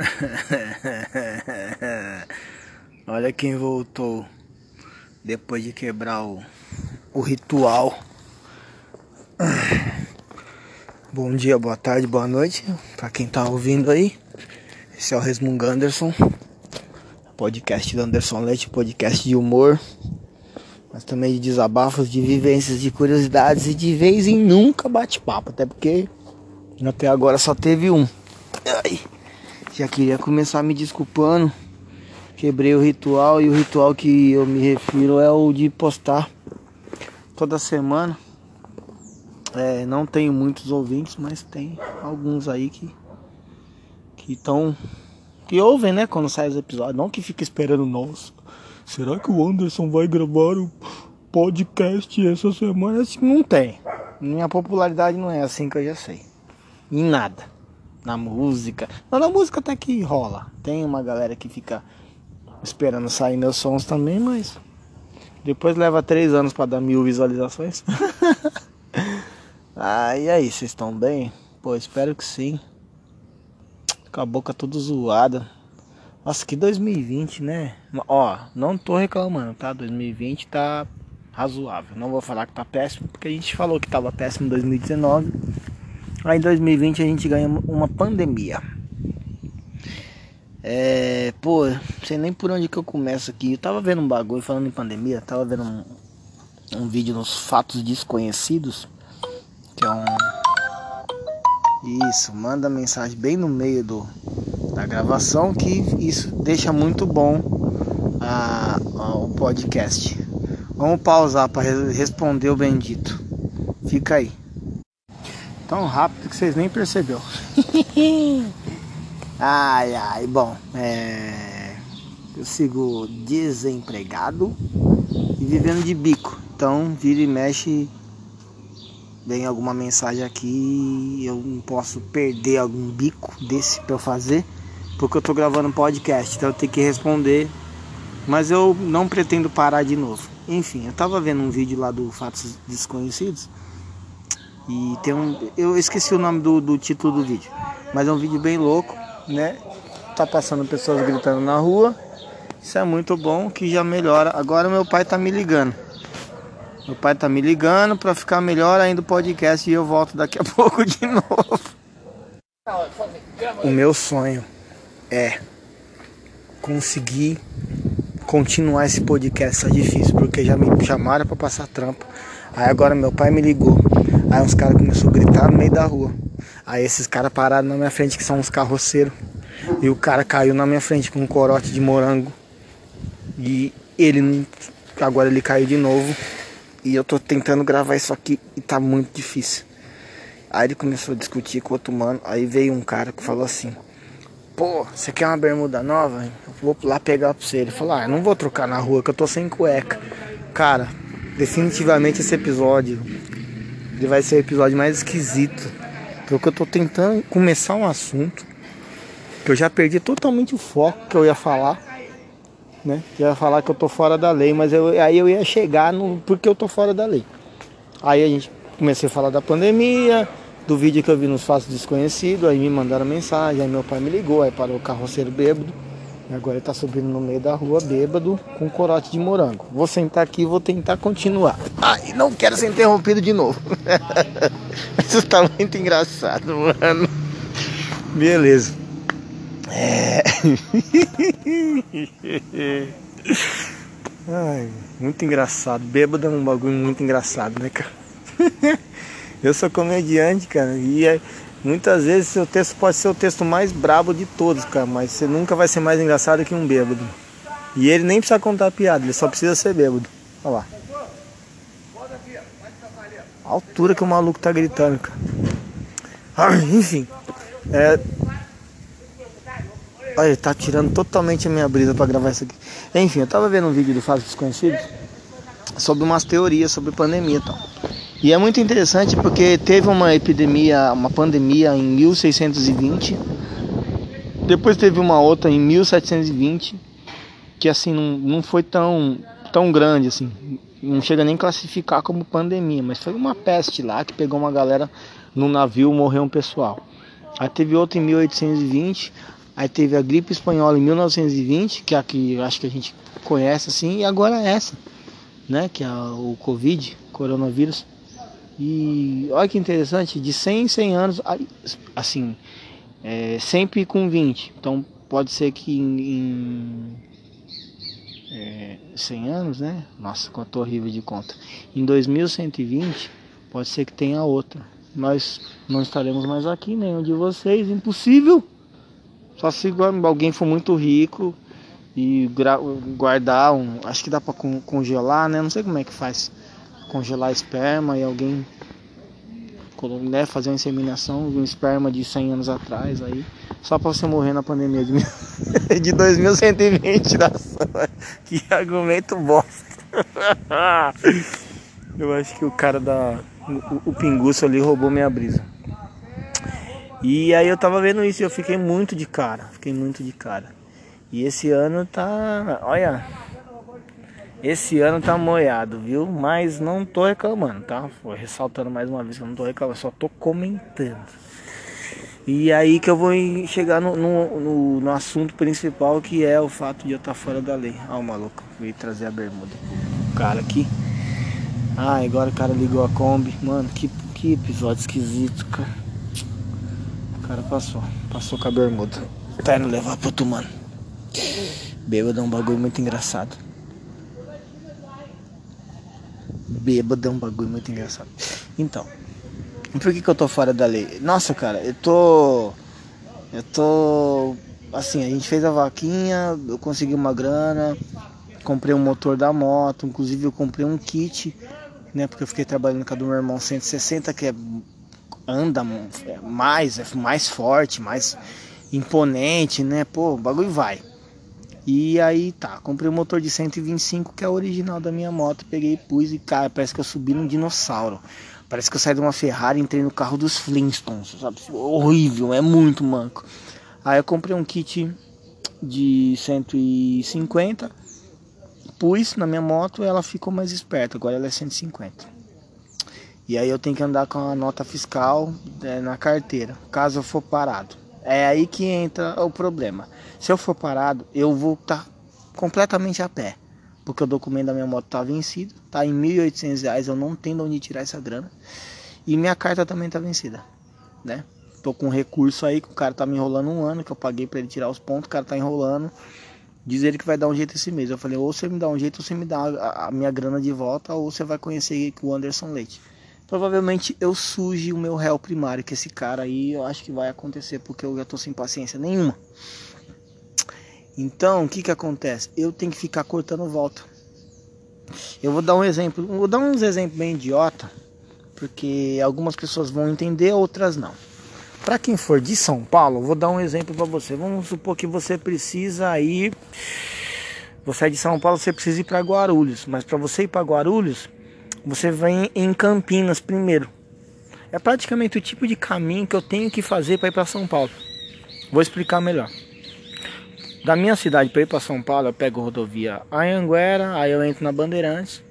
Olha quem voltou depois de quebrar o, o ritual. Bom dia, boa tarde, boa noite para quem tá ouvindo aí. Esse é o Resmungo Anderson, podcast do Anderson Leite, podcast de humor, mas também de desabafos, de vivências, de curiosidades e de vez em nunca bate-papo, até porque até agora só teve um. Ai, já queria começar me desculpando. Quebrei o ritual e o ritual que eu me refiro é o de postar toda semana. É, não tenho muitos ouvintes, mas tem alguns aí que que estão que ouvem, né, quando sai os episódios, não que fica esperando nossa. Será que o Anderson vai gravar o podcast essa semana? Assim, não tem. Minha popularidade não é assim que eu já sei. Em nada. Na música. Não, na música até que rola. Tem uma galera que fica esperando sair meus sons também, mas depois leva três anos para dar mil visualizações. ah, e aí, vocês estão bem? Pô, espero que sim. Com a boca toda zoada. Nossa, que 2020, né? Ó, não tô reclamando, tá? 2020 tá razoável. Não vou falar que tá péssimo, porque a gente falou que tava péssimo em 2019. Aí em 2020 a gente ganha uma pandemia. É, pô, sei nem por onde que eu começo aqui. Eu tava vendo um bagulho falando em pandemia, tava vendo um, um vídeo nos fatos desconhecidos, que é um Isso, manda mensagem bem no meio do da gravação que isso deixa muito bom a, a o podcast. Vamos pausar para responder o bendito. Fica aí. Tão rápido que vocês nem percebeu. ai ai, bom, é... eu sigo desempregado e vivendo de bico. Então vira e mexe vem alguma mensagem aqui, eu não posso perder algum bico desse para eu fazer, porque eu tô gravando um podcast, então eu tenho que responder. Mas eu não pretendo parar de novo. Enfim, eu tava vendo um vídeo lá do Fatos Desconhecidos e tem um. Eu esqueci o nome do, do título do vídeo. Mas é um vídeo bem louco, né? Tá passando pessoas gritando na rua. Isso é muito bom que já melhora. Agora meu pai tá me ligando. Meu pai tá me ligando para ficar melhor ainda o podcast e eu volto daqui a pouco de novo. O meu sonho é conseguir continuar esse podcast. Tá difícil porque já me chamaram para passar trampo. Aí agora meu pai me ligou. Aí uns caras começaram a gritar no meio da rua. Aí esses caras pararam na minha frente, que são uns carroceiros. E o cara caiu na minha frente com um corote de morango. E ele agora ele caiu de novo. E eu tô tentando gravar isso aqui e tá muito difícil. Aí ele começou a discutir com outro mano. Aí veio um cara que falou assim: Pô, você quer uma bermuda nova? Eu vou lá pegar pra você. Ele falou: Ah, eu não vou trocar na rua que eu tô sem cueca. Cara, definitivamente esse episódio ele vai ser o episódio mais esquisito. Porque eu tô tentando começar um assunto que eu já perdi totalmente o foco que eu ia falar. Né? Eu ia falar que eu tô fora da lei, mas eu, aí eu ia chegar no porque eu tô fora da lei. Aí a gente comecei a falar da pandemia, do vídeo que eu vi nos fatos desconhecidos, aí me mandaram mensagem, aí meu pai me ligou, aí parou o carroceiro bêbado. Agora ele tá subindo no meio da rua bêbado com corote de morango. Vou sentar aqui e vou tentar continuar. Ai, não quero ser interrompido de novo. Isso tá muito engraçado, mano. Beleza. É. Ai, muito engraçado. Bêbado é um bagulho muito engraçado, né, cara? Eu sou comediante, cara, e é, muitas vezes seu texto pode ser o texto mais brabo de todos, cara, mas você nunca vai ser mais engraçado que um bêbado. E ele nem precisa contar piada, ele só precisa ser bêbado. Olha lá. A altura que o maluco tá gritando, cara. Ah, enfim. É... Olha, ele tá tirando totalmente a minha brisa pra gravar isso aqui. Enfim, eu tava vendo um vídeo do Fábio Desconhecidos sobre umas teorias sobre pandemia e tal. E é muito interessante porque teve uma epidemia, uma pandemia em 1620. Depois teve uma outra em 1720, que assim não, não foi tão, tão grande assim. Não chega nem a classificar como pandemia, mas foi uma peste lá que pegou uma galera no navio, morreu um pessoal. Aí teve outra em 1820. Aí teve a gripe espanhola em 1920, que é a que acho que a gente conhece assim, e agora é essa, né? Que é o Covid, coronavírus. E olha que interessante, de 100 em 100 anos, assim, é, sempre com 20. Então pode ser que em, em é, 100 anos, né? Nossa, quanto horrível de conta. Em 2120, pode ser que tenha outra. Nós não estaremos mais aqui, nenhum de vocês, impossível. Só se alguém for muito rico e guardar um. Acho que dá para congelar, né? Não sei como é que faz. Congelar esperma e alguém né, fazer uma inseminação de um esperma de 100 anos atrás aí, só para você morrer na pandemia de, de 2120 da Que argumento bosta. Eu acho que o cara da o, o pinguço ali roubou minha brisa. E aí eu tava vendo isso e eu fiquei muito de cara, fiquei muito de cara. E esse ano tá, olha, esse ano tá moiado, viu? Mas não tô reclamando, tá? Foi ressaltando mais uma vez que eu não tô reclamando, só tô comentando. E aí que eu vou chegar no, no, no, no assunto principal que é o fato de eu estar tá fora da lei. Ah, o maluco, veio trazer a bermuda. O cara aqui. Ah, agora o cara ligou a Kombi. Mano, que, que episódio esquisito, cara. O cara passou, passou com a bermuda. Tá indo levar pro outro mano. Bêbado é um bagulho muito engraçado. Bêbado é um bagulho muito engraçado. Então, por que, que eu tô fora da lei? Nossa, cara, eu tô. Eu tô. Assim, a gente fez a vaquinha, eu consegui uma grana, comprei um motor da moto, inclusive eu comprei um kit, né? Porque eu fiquei trabalhando com a do meu irmão 160, que é anda mais, é mais forte, mais imponente, né? Pô, o bagulho vai. E aí tá, comprei um motor de 125 que é o original da minha moto, peguei e pus e cara, parece que eu subi num dinossauro. Parece que eu saí de uma Ferrari e entrei no carro dos Flintstones, sabe? Horrível, é muito manco. Aí eu comprei um kit de 150, pus na minha moto ela ficou mais esperta, agora ela é 150. E aí eu tenho que andar com a nota fiscal é, na carteira, caso eu for parado. É aí que entra o problema. Se eu for parado, eu vou estar tá completamente a pé. Porque o documento da minha moto está vencido, está em R$ 1.800, eu não tenho de onde tirar essa grana. E minha carta também está vencida, né? Tô com um recurso aí que o cara tá me enrolando um ano, que eu paguei para ele tirar os pontos, o cara tá enrolando. Diz ele que vai dar um jeito esse mês. Eu falei, ou você me dá um jeito, ou você me dá a minha grana de volta, ou você vai conhecer o Anderson Leite provavelmente eu suje o meu réu primário, que esse cara aí eu acho que vai acontecer porque eu já tô sem paciência nenhuma. Então, o que que acontece? Eu tenho que ficar cortando volta. Eu vou dar um exemplo, vou dar uns exemplos bem idiota, porque algumas pessoas vão entender, outras não. Para quem for de São Paulo, vou dar um exemplo para você. Vamos supor que você precisa ir você é de São Paulo, você precisa ir para Guarulhos, mas para você ir para Guarulhos, você vem em Campinas primeiro. É praticamente o tipo de caminho que eu tenho que fazer para ir para São Paulo. Vou explicar melhor. Da minha cidade para ir para São Paulo, eu pego a rodovia Anhanguera, aí eu entro na Bandeirantes.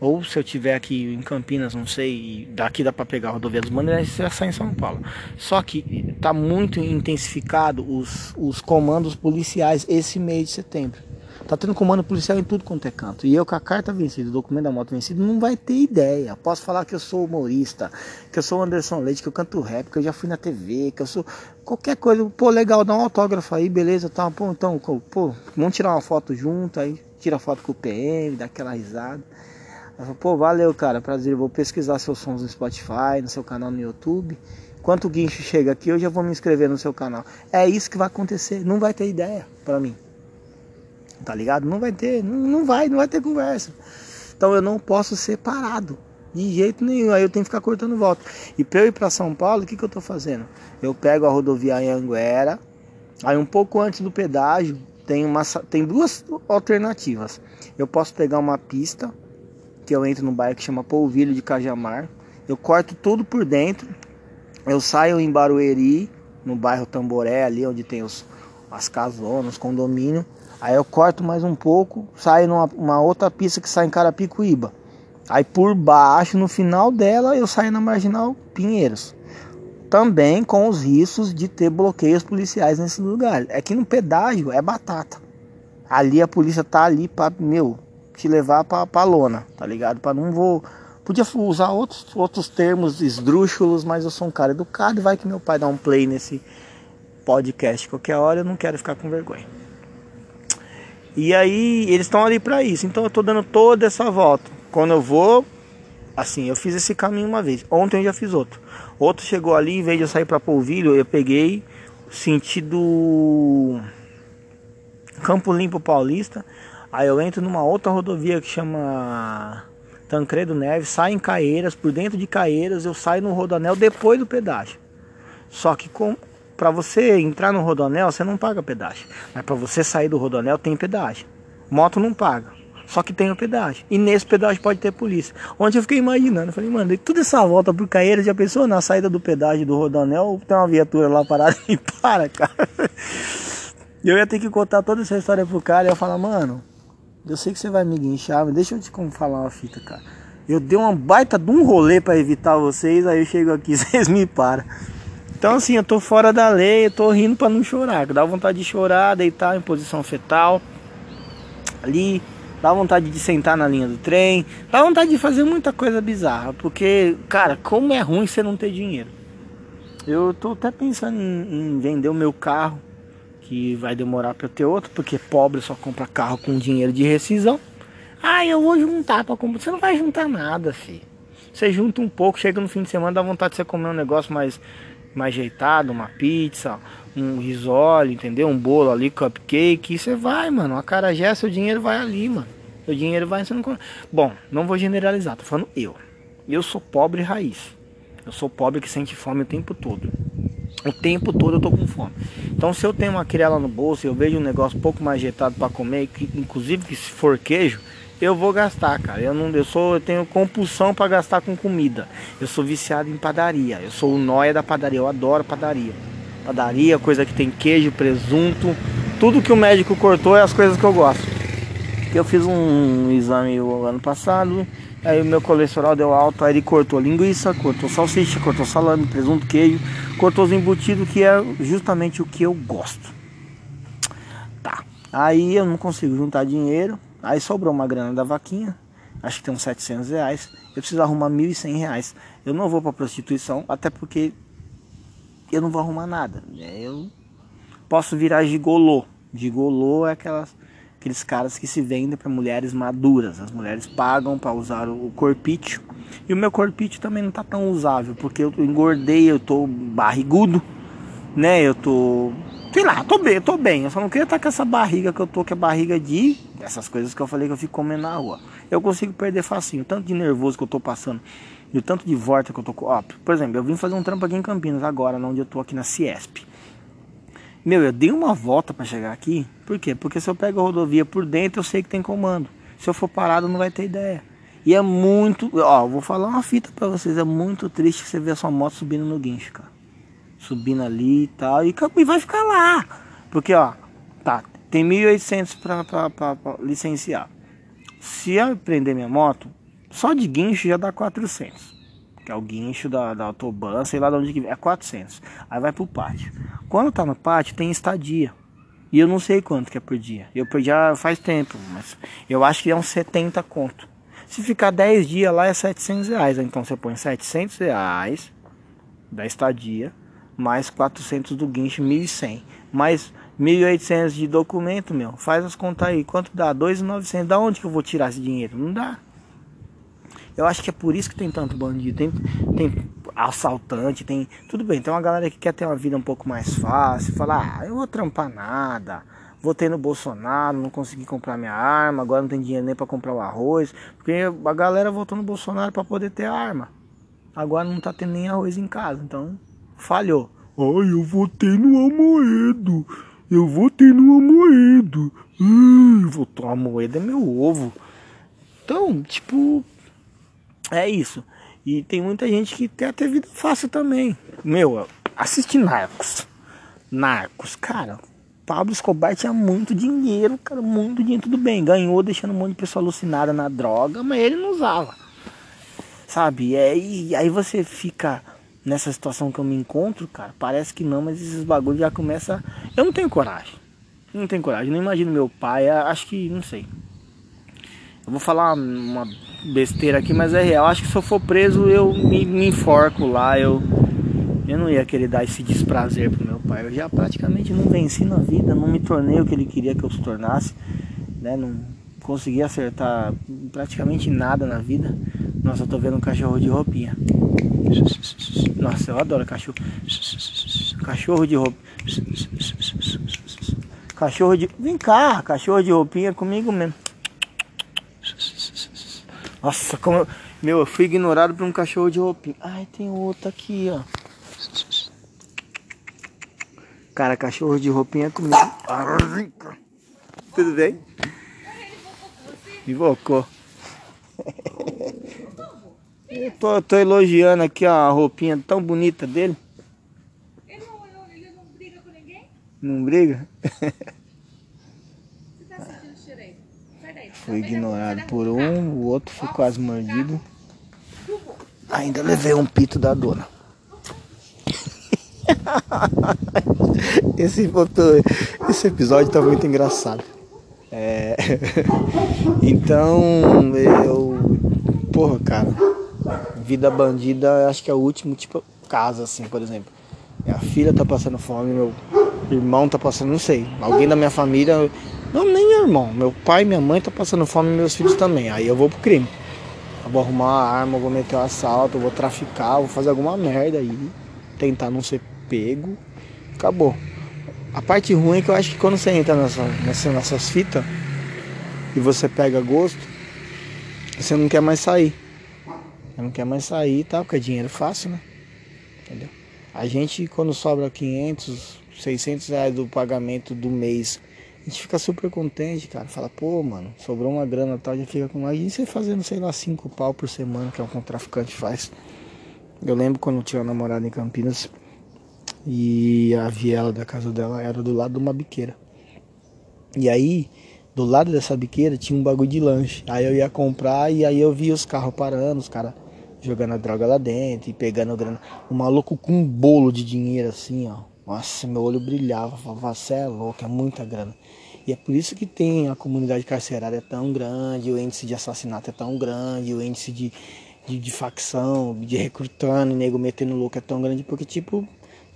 Ou se eu tiver aqui em Campinas, não sei, daqui dá para pegar a rodovia dos Bandeirantes, você já sai em São Paulo. Só que está muito intensificado os, os comandos policiais esse mês de setembro. Tá tendo comando policial em tudo quanto é canto. E eu com a carta vencida, o documento da moto vencido, não vai ter ideia. Posso falar que eu sou humorista, que eu sou Anderson Leite, que eu canto rap, que eu já fui na TV, que eu sou qualquer coisa. Pô, legal, dá um autógrafo aí, beleza, tá. Pô, então, pô, vamos tirar uma foto junto aí, tira foto com o PM, dá aquela risada. Pô, valeu, cara, prazer. Vou pesquisar seus sons no Spotify, no seu canal no YouTube. Quanto o guincho chega aqui, eu já vou me inscrever no seu canal. É isso que vai acontecer. Não vai ter ideia para mim tá ligado? Não vai ter, não, não vai, não vai ter conversa. Então eu não posso ser parado. De jeito nenhum, aí eu tenho que ficar cortando volta. E para eu ir para São Paulo, o que, que eu tô fazendo? Eu pego a rodovia Anguera, aí um pouco antes do pedágio, tem, uma, tem duas alternativas. Eu posso pegar uma pista, que eu entro no bairro que chama Polvilho de Cajamar, eu corto tudo por dentro, eu saio em Barueri, no bairro Tamboré, ali onde tem os, as casonas, os condomínios, Aí eu corto mais um pouco, saio numa outra pista que sai em Carapicuíba. Aí por baixo, no final dela, eu saio na Marginal Pinheiros. também com os riscos de ter bloqueios policiais nesse lugar. É que no pedágio é batata. Ali a polícia tá ali para, meu, te levar pra, pra lona, tá ligado? Para não vou. Podia usar outros, outros termos esdrúxulos, mas eu sou um cara educado e vai que meu pai dá um play nesse podcast qualquer hora, eu não quero ficar com vergonha. E aí eles estão ali para isso. Então eu tô dando toda essa volta. Quando eu vou, assim, eu fiz esse caminho uma vez. Ontem eu já fiz outro. Outro chegou ali, em vez de eu sair para Polvilho, eu peguei sentido Campo Limpo Paulista. Aí eu entro numa outra rodovia que chama Tancredo Neves, saio em Caeiras, por dentro de Caeiras eu saio no Rodanel depois do pedágio. Só que com para você entrar no Rodanel, você não paga pedágio. Mas para você sair do Rodanel tem pedágio. Moto não paga. Só que tem o pedágio. E nesse pedágio pode ter polícia. Ontem eu fiquei imaginando. Eu falei, mano, toda essa volta por Caeira, já pensou na saída do pedágio do Rodanel? Tem uma viatura lá parada e para, cara. Eu ia ter que contar toda essa história pro cara. E eu falar, mano, eu sei que você vai me guinchar, mas deixa eu te falar uma fita, cara. Eu dei uma baita de um rolê para evitar vocês, aí eu chego aqui, vocês me param. Então assim, eu tô fora da lei, eu tô rindo para não chorar. Dá vontade de chorar, deitar em posição fetal. Ali, dá vontade de sentar na linha do trem, dá vontade de fazer muita coisa bizarra, porque, cara, como é ruim você não ter dinheiro. Eu tô até pensando em, em vender o meu carro, que vai demorar para eu ter outro, porque pobre só compra carro com dinheiro de rescisão. Ah, eu vou juntar para comprar. Você não vai juntar nada, filho. Você junta um pouco, chega no fim de semana, dá vontade de você comer um negócio mais, mais ajeitado, uma pizza, um risole, entendeu? Um bolo ali, cupcake, você vai, mano. A cara já, seu dinheiro vai ali, mano. Seu dinheiro vai, você não Bom, não vou generalizar, tô falando eu. Eu sou pobre raiz. Eu sou pobre que sente fome o tempo todo. O tempo todo eu tô com fome. Então se eu tenho uma quirela no bolso, eu vejo um negócio um pouco mais ajeitado para comer, que, inclusive que se for queijo, eu vou gastar, cara. Eu não, eu sou, eu tenho compulsão para gastar com comida. Eu sou viciado em padaria. Eu sou o nóia da padaria. Eu adoro padaria padaria, coisa que tem queijo, presunto, tudo que o médico cortou é as coisas que eu gosto. Eu fiz um exame o ano passado, aí o meu colesterol deu alto, aí ele cortou linguiça, cortou salsicha, cortou salame, presunto, queijo, cortou os embutidos que é justamente o que eu gosto. Tá. Aí eu não consigo juntar dinheiro, aí sobrou uma grana da vaquinha, acho que tem uns 700 reais. Eu preciso arrumar 1.100 reais. Eu não vou para prostituição, até porque eu não vou arrumar nada. Eu posso virar gigolô. Gigolô é aquelas, aqueles caras que se vendem para mulheres maduras. As mulheres pagam para usar o corpício. E o meu corpício também não tá tão usável, porque eu engordei, eu tô barrigudo, né? Eu tô. Sei lá, tô bem, tô bem. Eu só não queria estar tá com essa barriga que eu tô, que é barriga de. Essas coisas que eu falei que eu fico comendo na rua. Eu consigo perder facinho, tanto de nervoso que eu tô passando e o tanto de volta que eu tô. Ó, por exemplo, eu vim fazer um trampo aqui em Campinas agora, onde eu tô aqui na Ciesp. Meu, eu dei uma volta para chegar aqui. Por quê? Porque se eu pego a rodovia por dentro, eu sei que tem comando. Se eu for parado, não vai ter ideia. E é muito. Ó, vou falar uma fita pra vocês. É muito triste você ver a sua moto subindo no guincho, cara. Subindo ali e tal. E, e vai ficar lá. Porque, ó, tá. Tem 1.800 pra, pra, pra, pra licenciar. Se eu prender minha moto, só de guincho já dá 400. Que é o guincho da, da autobahn, sei lá de onde que é 400. Aí vai pro pátio. Quando tá no pátio tem estadia. E eu não sei quanto que é por dia. Eu perdi faz tempo, mas eu acho que é uns 70 conto. Se ficar 10 dias lá é 700 reais. Então você põe 700 reais da estadia, mais 400 do guincho, 1.100. Mais 1.800 de documento, meu. Faz as contas aí. Quanto dá? 2.900. Da onde que eu vou tirar esse dinheiro? Não dá. Eu acho que é por isso que tem tanto bandido, tem, tem assaltante, tem. Tudo bem, tem uma galera que quer ter uma vida um pouco mais fácil, fala, ah, eu vou trampar nada, votei no Bolsonaro, não consegui comprar minha arma, agora não tem dinheiro nem para comprar o arroz, porque a galera votou no Bolsonaro para poder ter arma. Agora não tá tendo nem arroz em casa, então falhou. Ai, eu votei no Amoedo. Eu votei no Amoedo. Ai, votou Amoedo é meu ovo. Então, tipo, é isso. E tem muita gente que quer ter vida fácil também. Meu, assiste Narcos. Narcos, cara. Pablo Escobar tinha muito dinheiro, cara, muito dinheiro, tudo bem. Ganhou deixando um monte de pessoa alucinada na droga, mas ele não usava. Sabe? E aí você fica nessa situação que eu me encontro, cara, parece que não, mas esses bagulhos já começa. Eu não tenho coragem. Não tenho coragem. Não imagino meu pai. Acho que. não sei. Eu vou falar uma besteira aqui, mas é real. Acho que se eu for preso, eu me, me enforco lá. Eu, eu não ia querer dar esse desprazer pro meu pai. Eu já praticamente não venci na vida. Não me tornei o que ele queria que eu se tornasse. Né? Não consegui acertar praticamente nada na vida. Nossa, eu tô vendo um cachorro de roupinha. Nossa, eu adoro cachorro. Cachorro de roupa. Cachorro de. Vem cá, cachorro de roupinha comigo mesmo. Nossa, como eu... Meu, eu fui ignorado por um cachorro de roupinha. Ai, tem outro aqui, ó. Cara, cachorro de roupinha comigo. Tudo bem? Invocou. Eu tô, tô, elogiando aqui a roupinha tão bonita dele. Ele não, ele não briga com ninguém? Não briga? Você tá sentindo cheiro aí? Sai daí. Fui ignorado por um, o outro foi quase mordido. Ainda levei um pito da dona. Esse, esse episódio tá muito engraçado. É... Então, eu. Porra, cara. Vida bandida, acho que é o último tipo caso, assim, por exemplo. Minha filha tá passando fome, meu irmão tá passando, não sei. Alguém da minha família. Não, nem meu irmão. Meu pai minha mãe tá passando fome e meus filhos também. Aí eu vou pro crime. Eu vou arrumar uma arma, vou meter um assalto, vou traficar, vou fazer alguma merda aí. Tentar não ser pego. Acabou. A parte ruim é que eu acho que quando você entra nessa, nessa, nessas fitas e você pega gosto, você não quer mais sair. Você não quer mais sair e tal, porque é dinheiro fácil, né? Entendeu? A gente, quando sobra 500, 600 reais do pagamento do mês, a gente fica super contente, cara. Fala, pô, mano, sobrou uma grana tal, já fica com mais. E você fazendo, sei lá, 5 pau por semana, que é o que um traficante faz. Eu lembro quando eu tinha uma namorada em Campinas, e a viela da casa dela era do lado de uma biqueira. E aí, do lado dessa biqueira tinha um bagulho de lanche. Aí eu ia comprar e aí eu via os carros parando, os caras jogando a droga lá dentro e pegando grana. O maluco com um bolo de dinheiro assim, ó. Nossa, meu olho brilhava. Falava, você é louco, é muita grana. E é por isso que tem a comunidade carcerária é tão grande, o índice de assassinato é tão grande, o índice de, de, de facção, de recrutando, nego metendo louco é tão grande, porque tipo,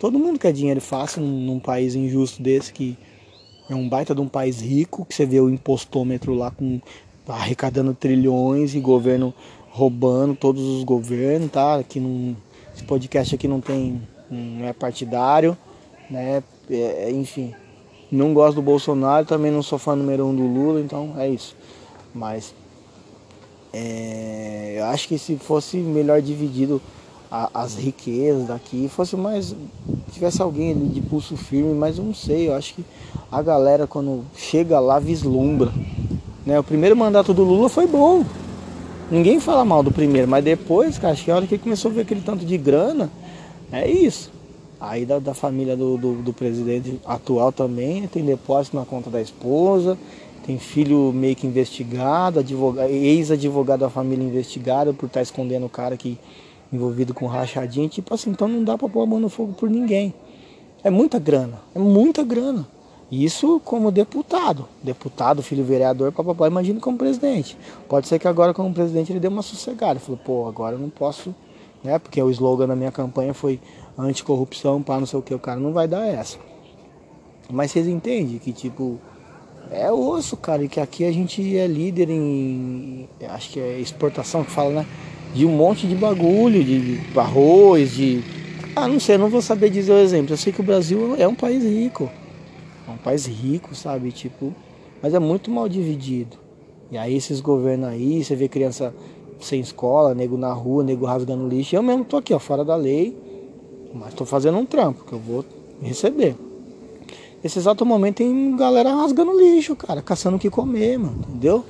Todo mundo quer dinheiro fácil num, país injusto desse que é um baita de um país rico, que você vê o impostômetro lá com arrecadando trilhões e governo roubando todos os governos, tá? Aqui não, esse podcast aqui não tem não é partidário, né? É, enfim, não gosto do Bolsonaro, também não sou fã número um do Lula, então é isso. Mas é, eu acho que se fosse melhor dividido a, as riquezas daqui, fosse mais. Tivesse alguém de pulso firme, mas eu não sei, eu acho que a galera quando chega lá vislumbra. Né? O primeiro mandato do Lula foi bom. Ninguém fala mal do primeiro, mas depois, cara, acho que a hora que começou a ver aquele tanto de grana, é isso. Aí da, da família do, do, do, presidente atual também tem depósito na conta da esposa, tem filho meio que investigado, ex-advogado da família investigado por estar tá escondendo o cara que envolvido com rachadinha, tipo assim, então não dá para pôr a mão no fogo por ninguém. É muita grana, é muita grana. Isso como deputado, deputado, filho vereador, papapá, imagina como presidente. Pode ser que agora como presidente ele dê uma sossegada, falou, pô, agora eu não posso, né? Porque o slogan da minha campanha foi anticorrupção, pá, não sei o que, o cara não vai dar essa. Mas vocês entendem que tipo é osso, cara, e que aqui a gente é líder em acho que é exportação que fala, né? De um monte de bagulho, de arroz, de. Ah, não sei, não vou saber dizer o exemplo. Eu sei que o Brasil é um país rico. É um país rico, sabe? Tipo, mas é muito mal dividido. E aí esses governos aí, você vê criança sem escola, nego na rua, nego rasgando lixo. Eu mesmo tô aqui, ó, fora da lei, mas tô fazendo um trampo que eu vou receber. Nesse exato momento tem galera rasgando lixo, cara, caçando o que comer, mano, entendeu?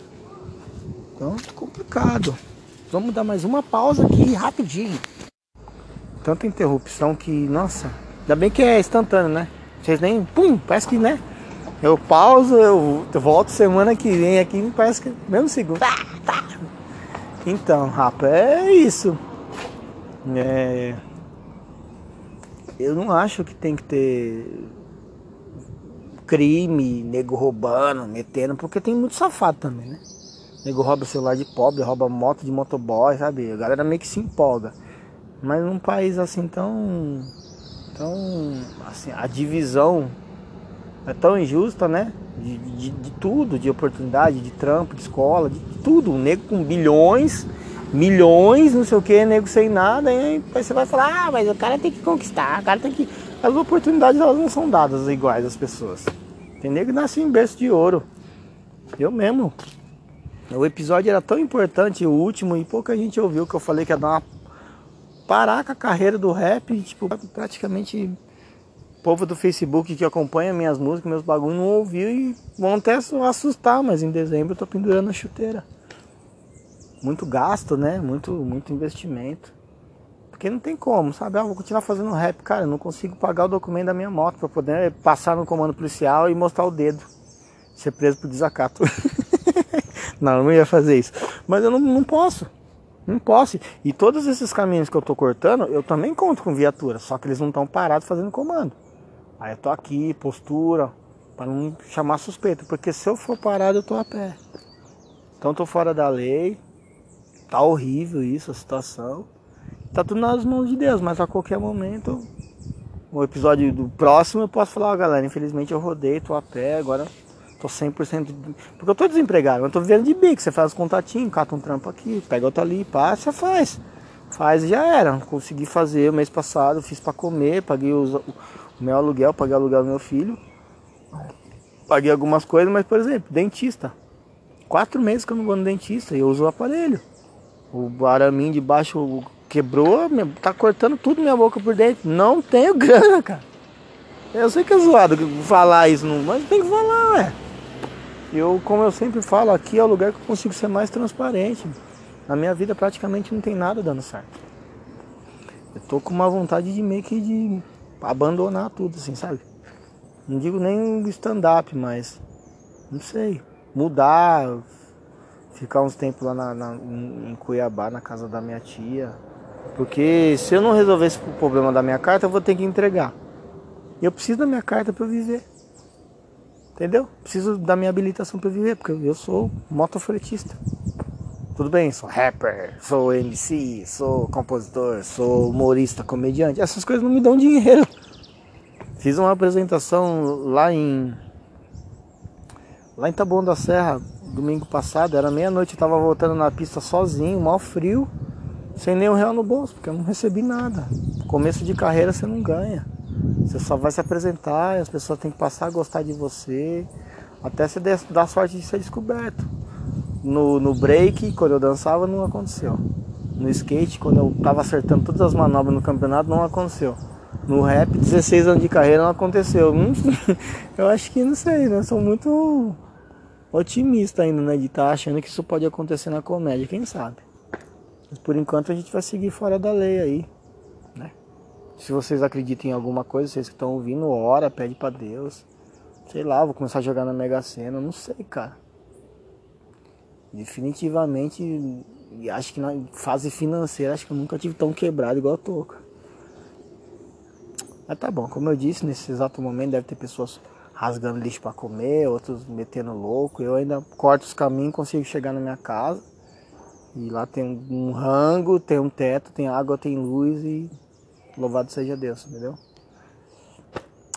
Então, complicado. Vamos dar mais uma pausa aqui rapidinho. Tanta interrupção que, nossa, ainda bem que é instantâneo, né? Vocês nem, pum, parece que, né? Eu pauso, eu volto semana que vem aqui, parece que mesmo segundo. Tá, tá. Então, rapaz, é isso. É... eu não acho que tem que ter crime, nego roubando, metendo, porque tem muito safado também, né? Nego rouba celular de pobre, rouba moto de motoboy, sabe? A galera meio que se empolga. Mas num país assim tão. tão. assim, a divisão é tão injusta, né? De, de, de tudo, de oportunidade, de trampo, de escola, de tudo. Um nego com bilhões, milhões, não sei o que, nego sem nada, e aí você vai falar, ah, mas o cara tem que conquistar, o cara tem que. As oportunidades elas não são dadas iguais às pessoas. Tem nego que nasce em berço de ouro. Eu mesmo. O episódio era tão importante, o último, e pouca gente ouviu que eu falei que ia dar uma parar com a carreira do rap, tipo, praticamente o povo do Facebook que acompanha minhas músicas, meus bagulhos, não ouviu e vão até assustar, mas em dezembro eu tô pendurando a chuteira. Muito gasto, né? Muito, muito investimento. Porque não tem como, sabe? Ah, vou continuar fazendo rap, cara. Eu não consigo pagar o documento da minha moto para poder passar no comando policial e mostrar o dedo. Ser preso por desacato. não, eu não ia fazer isso. Mas eu não, não posso. Não posso. E todos esses caminhos que eu tô cortando, eu também conto com viatura, só que eles não estão parados fazendo comando. Aí eu tô aqui, postura, para não chamar suspeita, porque se eu for parado eu tô a pé. Então eu tô fora da lei. Tá horrível isso, a situação. Tá tudo nas mãos de Deus, mas a qualquer momento, o episódio do próximo eu posso falar, ó, galera, infelizmente eu rodei, tô a pé, agora Tô 100%. De... Porque eu tô desempregado, eu tô vivendo de bico. Você faz os contatinhos, cata um trampo aqui, pega outro ali, passa, faz. Faz e já era. Consegui fazer o mês passado, fiz para comer, paguei os, o meu aluguel, paguei o aluguel do meu filho. Paguei algumas coisas, mas por exemplo, dentista. Quatro meses que eu não vou no dentista e eu uso o aparelho. O araminho de baixo quebrou, tá cortando tudo minha boca por dentro. Não tenho grana, cara. Eu sei que é zoado falar isso, mas tem que falar, ué. Eu, como eu sempre falo, aqui é o lugar que eu consigo ser mais transparente. Na minha vida praticamente não tem nada dando certo. Eu tô com uma vontade de meio que de abandonar tudo, assim, sabe? Não digo nem stand-up, mas não sei. Mudar, ficar uns tempos lá na, na, em Cuiabá, na casa da minha tia. Porque se eu não resolver esse problema da minha carta, eu vou ter que entregar. Eu preciso da minha carta para viver. Entendeu? Preciso da minha habilitação para viver, porque eu sou motofretista. Tudo bem, sou rapper, sou MC, sou compositor, sou humorista, comediante. Essas coisas não me dão dinheiro. Fiz uma apresentação lá em lá em Taboão da Serra domingo passado, era meia-noite, eu tava voltando na pista sozinho, mal frio, sem nenhum real no bolso, porque eu não recebi nada. Começo de carreira você não ganha. Você só vai se apresentar as pessoas têm que passar a gostar de você até você dar sorte de ser descoberto. No, no break, quando eu dançava, não aconteceu. No skate, quando eu tava acertando todas as manobras no campeonato, não aconteceu. No rap, 16 anos de carreira, não aconteceu. eu acho que não sei, né? Sou muito otimista ainda, né? De estar tá achando que isso pode acontecer na comédia, quem sabe. Mas por enquanto a gente vai seguir fora da lei aí. Se vocês acreditam em alguma coisa, vocês que estão ouvindo, ora, pede para Deus. Sei lá, vou começar a jogar na Mega Sena, não sei, cara. Definitivamente, acho que na fase financeira, acho que eu nunca tive tão quebrado igual eu tô. Mas tá bom, como eu disse, nesse exato momento deve ter pessoas rasgando lixo para comer, outros metendo louco. Eu ainda corto os caminhos, consigo chegar na minha casa. E lá tem um rango, tem um teto, tem água, tem luz e Louvado seja Deus, entendeu?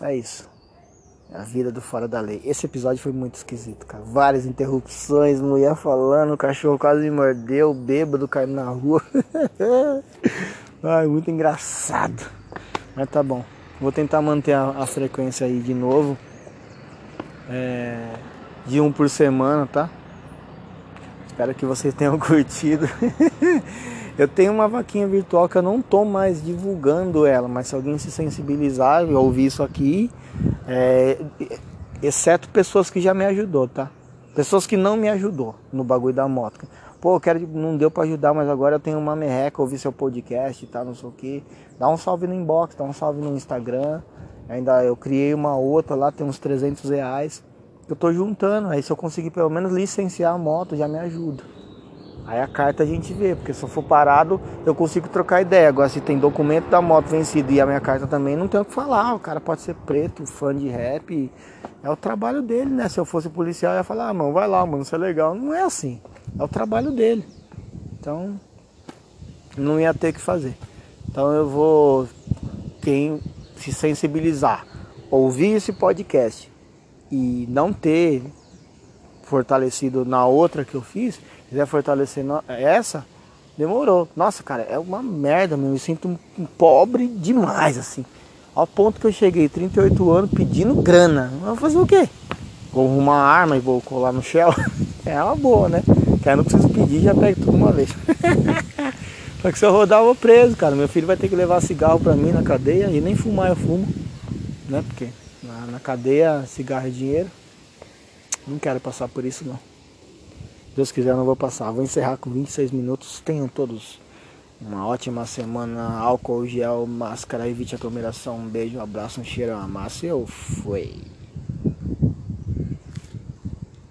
É isso. A vida do fora da lei. Esse episódio foi muito esquisito, cara. Várias interrupções, mulher falando, cachorro quase me mordeu, bêbado caindo na rua. Ai, muito engraçado. Mas tá bom. Vou tentar manter a, a frequência aí de novo. É, de um por semana, tá? Espero que vocês tenham curtido. Eu tenho uma vaquinha virtual que eu não estou mais divulgando ela, mas se alguém se sensibilizar e ouvir isso aqui, é, exceto pessoas que já me ajudou, tá? Pessoas que não me ajudou no bagulho da moto. Pô, eu quero, não deu para ajudar, mas agora eu tenho uma merreca, ouvi seu podcast e tá, não sei o que. Dá um salve no inbox, dá um salve no Instagram. Ainda eu criei uma outra lá, tem uns 300 reais. Eu tô juntando, aí se eu conseguir pelo menos licenciar a moto, já me ajuda. Aí a carta a gente vê, porque se eu for parado, eu consigo trocar ideia. Agora, se tem documento da moto vencido e a minha carta também, não tem o que falar. O cara pode ser preto, fã de rap. É o trabalho dele, né? Se eu fosse policial, eu ia falar, ah, mano, vai lá, mano, isso é legal. Não é assim. É o trabalho dele. Então, não ia ter que fazer. Então eu vou, quem se sensibilizar, ouvir esse podcast e não ter fortalecido na outra que eu fiz, quiser fortalecer essa, demorou. Nossa, cara, é uma merda, meu. Eu me sinto um pobre demais, assim. Ao ponto que eu cheguei, 38 anos, pedindo grana. Eu vou fazer o quê? Vou arrumar uma arma e vou colar no shell? É uma boa, né? Que aí não preciso pedir, já pego tudo uma vez. Só que se eu rodar, eu vou preso, cara. Meu filho vai ter que levar cigarro pra mim na cadeia e nem fumar eu fumo. Né? Porque na, na cadeia, cigarro é dinheiro. Não quero passar por isso, não. Deus quiser, não vou passar. Vou encerrar com 26 minutos. Tenham todos uma ótima semana. Álcool, gel, máscara, evite aglomeração. Um beijo, um abraço, um cheiro, uma massa. Eu fui.